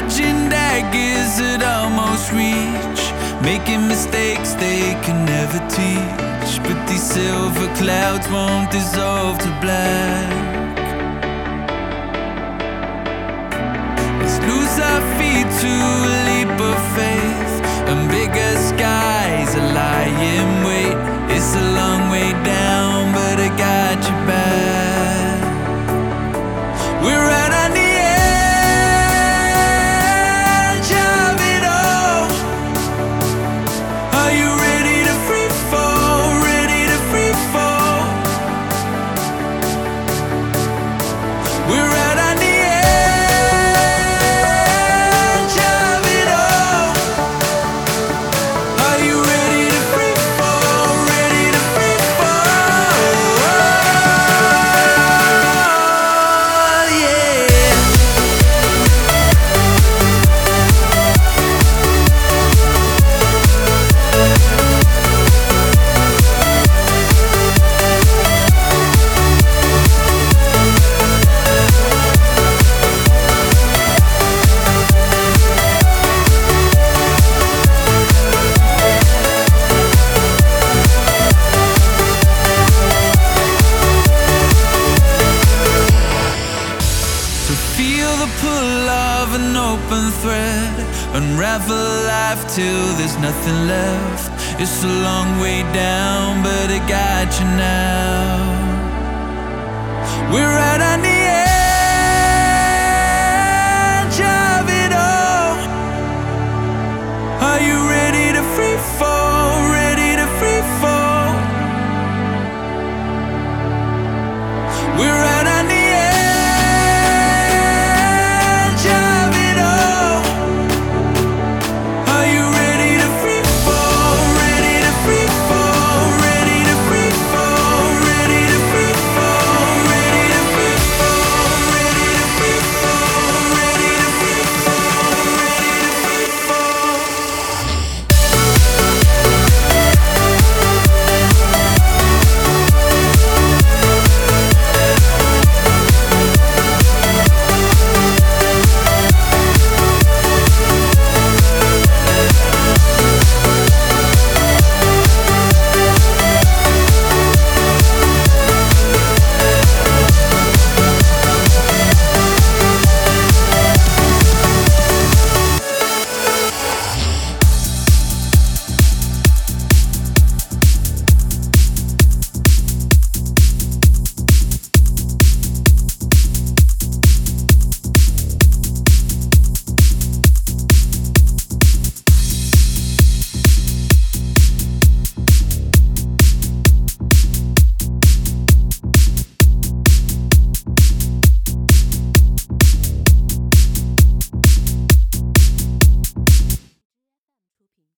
Dodging daggers at almost reach. Making mistakes they can never teach. But these silver clouds won't dissolve to black. Let's lose our feet to the pull of an open thread. Unravel life till there's nothing left. It's a long way down, but it got you now. We're right on the edge of it all. Are you ready to free fall?